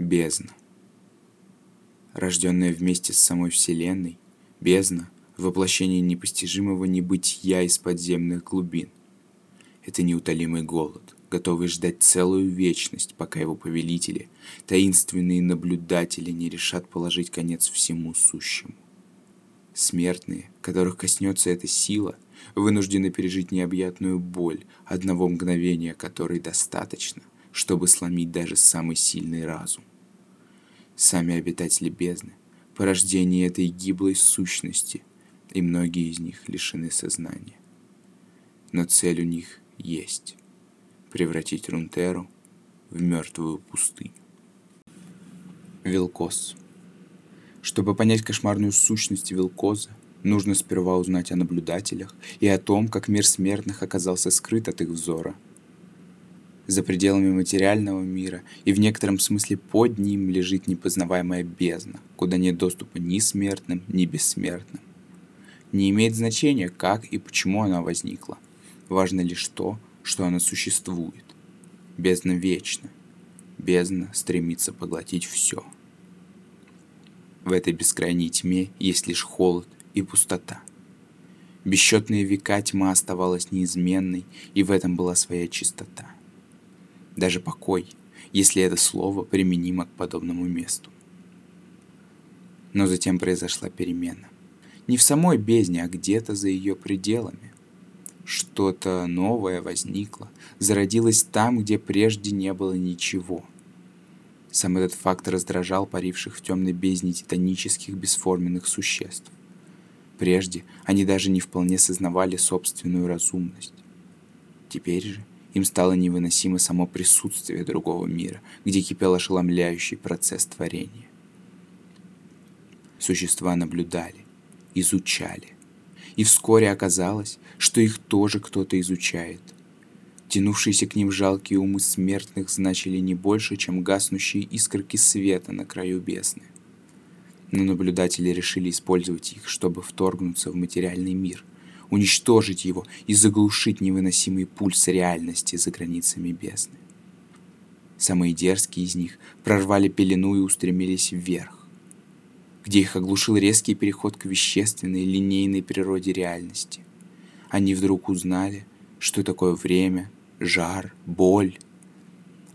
Бездна. Рожденная вместе с самой Вселенной, бездна — воплощение непостижимого небытия из подземных глубин. Это неутолимый голод, готовый ждать целую вечность, пока его повелители, таинственные наблюдатели, не решат положить конец всему сущему. Смертные, которых коснется эта сила, вынуждены пережить необъятную боль, одного мгновения которой достаточно, чтобы сломить даже самый сильный разум сами обитатели бездны, порождение этой гиблой сущности, и многие из них лишены сознания. Но цель у них есть — превратить Рунтеру в мертвую пустыню. Вилкос. Чтобы понять кошмарную сущность Вилкоза, нужно сперва узнать о наблюдателях и о том, как мир смертных оказался скрыт от их взора — за пределами материального мира, и в некотором смысле под ним лежит непознаваемая бездна, куда нет доступа ни смертным, ни бессмертным. Не имеет значения, как и почему она возникла. Важно лишь то, что она существует. Бездна вечна. Бездна стремится поглотить все. В этой бескрайней тьме есть лишь холод и пустота. Бесчетные века тьма оставалась неизменной, и в этом была своя чистота даже покой, если это слово применимо к подобному месту. Но затем произошла перемена. Не в самой бездне, а где-то за ее пределами. Что-то новое возникло, зародилось там, где прежде не было ничего. Сам этот факт раздражал паривших в темной бездне титанических бесформенных существ. Прежде они даже не вполне сознавали собственную разумность. Теперь же им стало невыносимо само присутствие другого мира, где кипел ошеломляющий процесс творения. Существа наблюдали, изучали. И вскоре оказалось, что их тоже кто-то изучает. Тянувшиеся к ним жалкие умы смертных значили не больше, чем гаснущие искорки света на краю бездны. Но наблюдатели решили использовать их, чтобы вторгнуться в материальный мир, уничтожить его и заглушить невыносимый пульс реальности за границами бездны. Самые дерзкие из них прорвали пелену и устремились вверх, где их оглушил резкий переход к вещественной, линейной природе реальности. Они вдруг узнали, что такое время, жар, боль,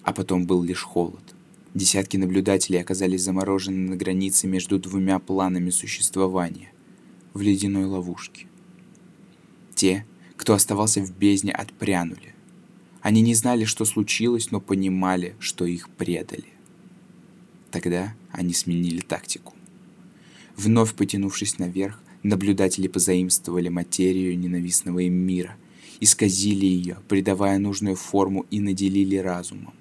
а потом был лишь холод. Десятки наблюдателей оказались заморожены на границе между двумя планами существования, в ледяной ловушке. Те, кто оставался в бездне, отпрянули. Они не знали, что случилось, но понимали, что их предали. Тогда они сменили тактику. Вновь потянувшись наверх, наблюдатели позаимствовали материю ненавистного им мира, исказили ее, придавая нужную форму и наделили разумом.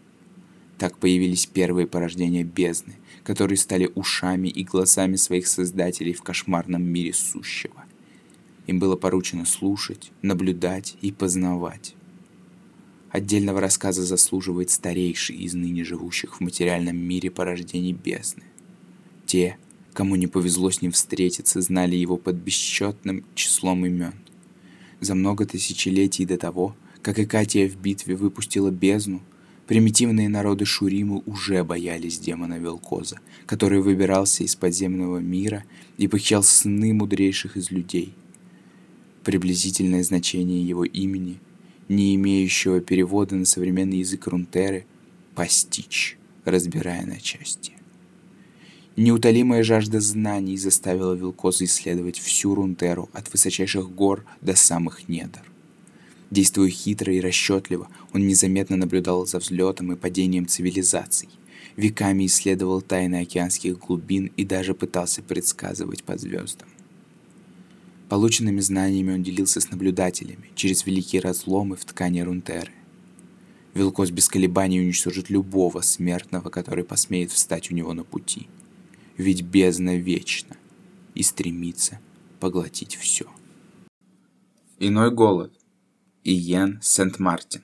Так появились первые порождения бездны, которые стали ушами и глазами своих создателей в кошмарном мире сущего. Им было поручено слушать, наблюдать и познавать. Отдельного рассказа заслуживает старейший из ныне живущих в материальном мире порождений бездны. Те, кому не повезло с ним встретиться, знали его под бесчетным числом имен. За много тысячелетий до того, как Икатия в битве выпустила бездну, примитивные народы Шуримы уже боялись демона Велкоза, который выбирался из подземного мира и похищал сны мудрейших из людей – приблизительное значение его имени, не имеющего перевода на современный язык Рунтеры, постичь, разбирая на части. Неутолимая жажда знаний заставила Вилкоза исследовать всю Рунтеру от высочайших гор до самых недр. Действуя хитро и расчетливо, он незаметно наблюдал за взлетом и падением цивилизаций, веками исследовал тайны океанских глубин и даже пытался предсказывать по звездам. Полученными знаниями он делился с наблюдателями через великие разломы в ткани Рунтеры. Вилкос без колебаний уничтожит любого смертного, который посмеет встать у него на пути. Ведь бездна вечна и стремится поглотить все. Иной голод. Иен Сент-Мартин.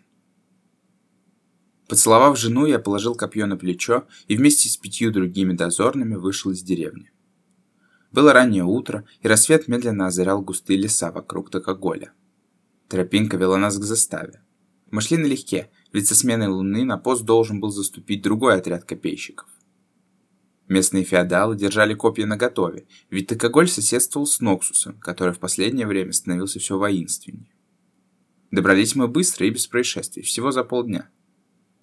Поцеловав жену, я положил копье на плечо и вместе с пятью другими дозорными вышел из деревни. Было раннее утро, и рассвет медленно озарял густые леса вокруг Токоголя. Тропинка вела нас к заставе. Мы шли налегке, ведь со сменой луны на пост должен был заступить другой отряд копейщиков. Местные феодалы держали копья наготове, ведь Токоголь соседствовал с Ноксусом, который в последнее время становился все воинственнее. Добрались мы быстро и без происшествий, всего за полдня.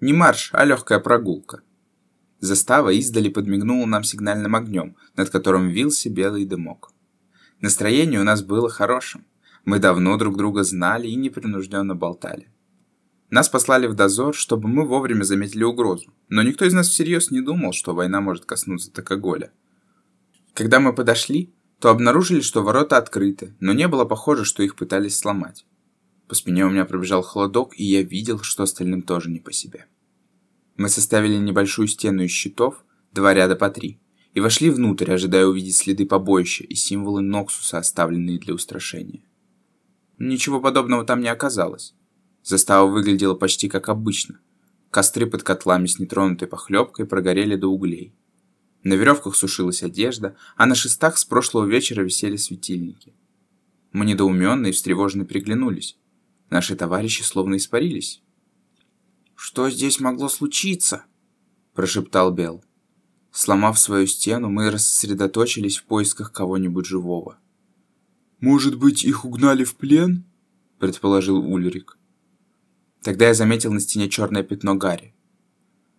Не марш, а легкая прогулка. Застава издали подмигнула нам сигнальным огнем, над которым вился белый дымок. Настроение у нас было хорошим. Мы давно друг друга знали и непринужденно болтали. Нас послали в дозор, чтобы мы вовремя заметили угрозу, но никто из нас всерьез не думал, что война может коснуться Токоголя. Когда мы подошли, то обнаружили, что ворота открыты, но не было похоже, что их пытались сломать. По спине у меня пробежал холодок, и я видел, что остальным тоже не по себе. Мы составили небольшую стену из щитов, два ряда по три, и вошли внутрь, ожидая увидеть следы побоища и символы Ноксуса, оставленные для устрашения. Ничего подобного там не оказалось. Застава выглядела почти как обычно. Костры под котлами с нетронутой похлебкой прогорели до углей. На веревках сушилась одежда, а на шестах с прошлого вечера висели светильники. Мы недоуменно и встревоженно приглянулись. Наши товарищи словно испарились. «Что здесь могло случиться?» – прошептал Бел. Сломав свою стену, мы рассредоточились в поисках кого-нибудь живого. «Может быть, их угнали в плен?» – предположил Ульрик. Тогда я заметил на стене черное пятно Гарри.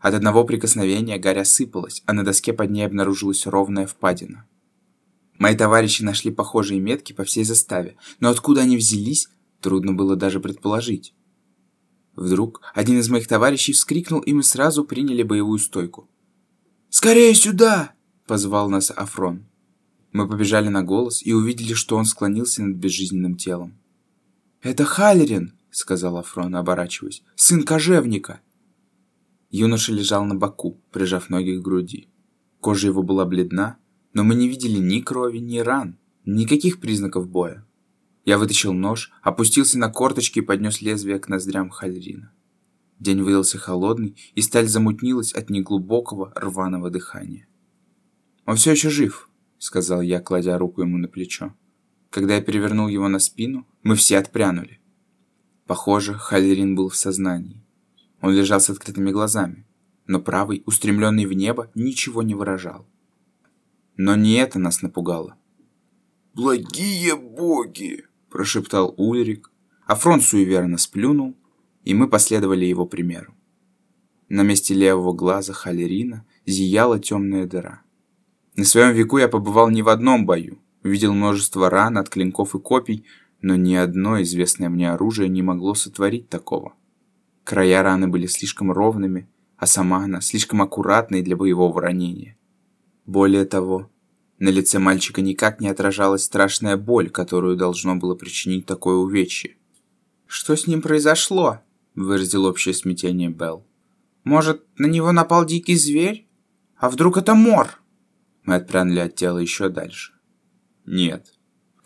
От одного прикосновения гарь осыпалась, а на доске под ней обнаружилась ровная впадина. Мои товарищи нашли похожие метки по всей заставе, но откуда они взялись, трудно было даже предположить. Вдруг один из моих товарищей вскрикнул, и мы сразу приняли боевую стойку. «Скорее сюда!» — позвал нас Афрон. Мы побежали на голос и увидели, что он склонился над безжизненным телом. «Это Халерин!» — сказал Афрон, оборачиваясь. «Сын кожевника!» Юноша лежал на боку, прижав ноги к груди. Кожа его была бледна, но мы не видели ни крови, ни ран, никаких признаков боя. Я вытащил нож, опустился на корточки и поднес лезвие к ноздрям Хальрина. День выдался холодный, и сталь замутнилась от неглубокого рваного дыхания. «Он все еще жив», — сказал я, кладя руку ему на плечо. Когда я перевернул его на спину, мы все отпрянули. Похоже, Халерин был в сознании. Он лежал с открытыми глазами, но правый, устремленный в небо, ничего не выражал. Но не это нас напугало. «Благие боги!» – прошептал Ульрик, а фронт суеверно сплюнул, и мы последовали его примеру. На месте левого глаза Халерина зияла темная дыра. На своем веку я побывал не в одном бою, видел множество ран от клинков и копий, но ни одно известное мне оружие не могло сотворить такого. Края раны были слишком ровными, а сама она слишком аккуратной для боевого ранения. Более того, на лице мальчика никак не отражалась страшная боль, которую должно было причинить такое увечье. «Что с ним произошло?» – выразил общее смятение Белл. «Может, на него напал дикий зверь? А вдруг это мор?» Мы отпрянули от тела еще дальше. «Нет,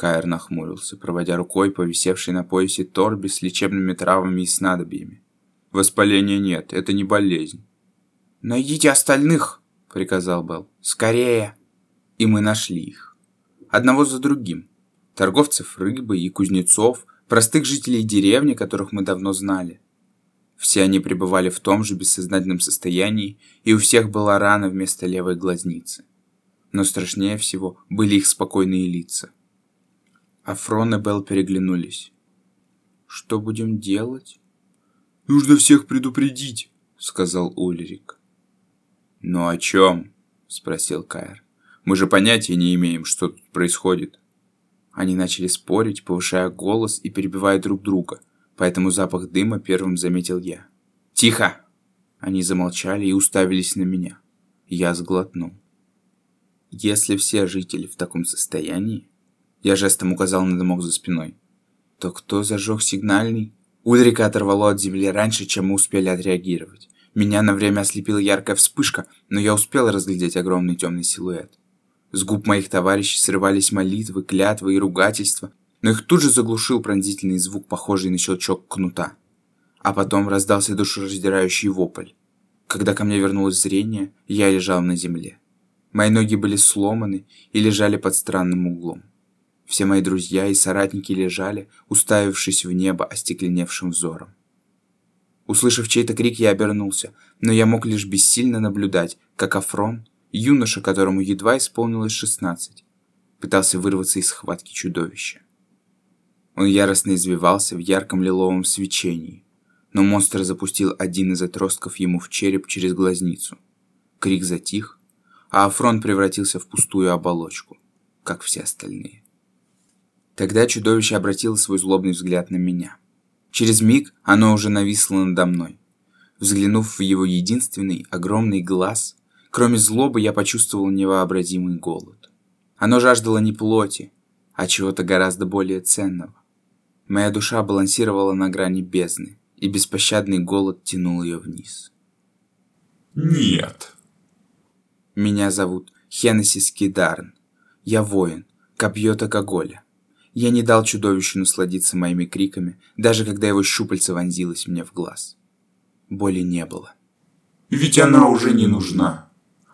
Каэр нахмурился, проводя рукой по висевшей на поясе торбе с лечебными травами и снадобьями. «Воспаления нет, это не болезнь». «Найдите остальных!» — приказал Белл. «Скорее!» И мы нашли их. Одного за другим. Торговцев рыбой и кузнецов, простых жителей деревни, которых мы давно знали. Все они пребывали в том же бессознательном состоянии, и у всех была рана вместо левой глазницы. Но страшнее всего были их спокойные лица – Афрон и Белл переглянулись. «Что будем делать?» «Нужно всех предупредить», — сказал Ульрик. «Ну о чем?» — спросил Кайр. «Мы же понятия не имеем, что тут происходит». Они начали спорить, повышая голос и перебивая друг друга, поэтому запах дыма первым заметил я. «Тихо!» Они замолчали и уставились на меня. Я сглотнул. Если все жители в таком состоянии, я жестом указал на дымок за спиной. То кто зажег сигнальный? Ульрика оторвало от земли раньше, чем мы успели отреагировать. Меня на время ослепила яркая вспышка, но я успел разглядеть огромный темный силуэт. С губ моих товарищей срывались молитвы, клятвы и ругательства, но их тут же заглушил пронзительный звук, похожий на щелчок кнута. А потом раздался душераздирающий вопль. Когда ко мне вернулось зрение, я лежал на земле. Мои ноги были сломаны и лежали под странным углом. Все мои друзья и соратники лежали, уставившись в небо остекленевшим взором. Услышав чей-то крик, я обернулся, но я мог лишь бессильно наблюдать, как Афрон юноша, которому едва исполнилось 16, пытался вырваться из схватки чудовища. Он яростно извивался в ярком лиловом свечении, но монстр запустил один из отростков ему в череп через глазницу. Крик затих, а Афрон превратился в пустую оболочку, как все остальные. Тогда чудовище обратило свой злобный взгляд на меня. Через миг оно уже нависло надо мной. Взглянув в его единственный огромный глаз, кроме злобы я почувствовал невообразимый голод. Оно жаждало не плоти, а чего-то гораздо более ценного. Моя душа балансировала на грани бездны, и беспощадный голод тянул ее вниз. «Нет!» Меня зовут Хеннесис Кидарн. Я воин, копье Токоголя. Я не дал чудовищу насладиться моими криками, даже когда его щупальце вонзилось мне в глаз. Боли не было. «Ведь она уже не нужна.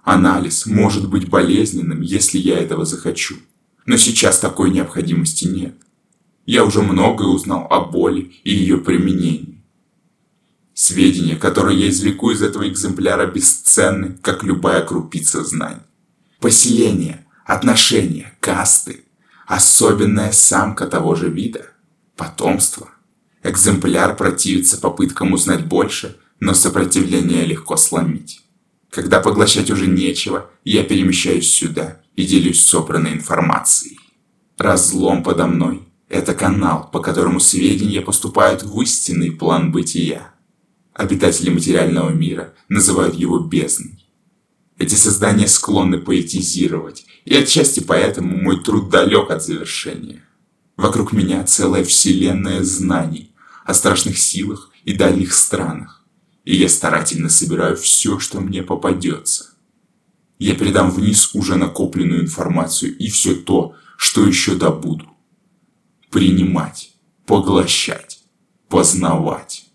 Анализ может быть болезненным, если я этого захочу. Но сейчас такой необходимости нет. Я уже многое узнал о боли и ее применении. Сведения, которые я извлеку из этого экземпляра, бесценны, как любая крупица знаний. Поселение, отношения, касты, особенная самка того же вида, потомство. Экземпляр противится попыткам узнать больше, но сопротивление легко сломить. Когда поглощать уже нечего, я перемещаюсь сюда и делюсь собранной информацией. Разлом подо мной – это канал, по которому сведения поступают в истинный план бытия. Обитатели материального мира называют его бездной. Эти создания склонны поэтизировать, и отчасти поэтому мой труд далек от завершения. Вокруг меня целая вселенная знаний о страшных силах и дальних странах, и я старательно собираю все, что мне попадется. Я передам вниз уже накопленную информацию и все то, что еще добуду. Принимать, поглощать, познавать.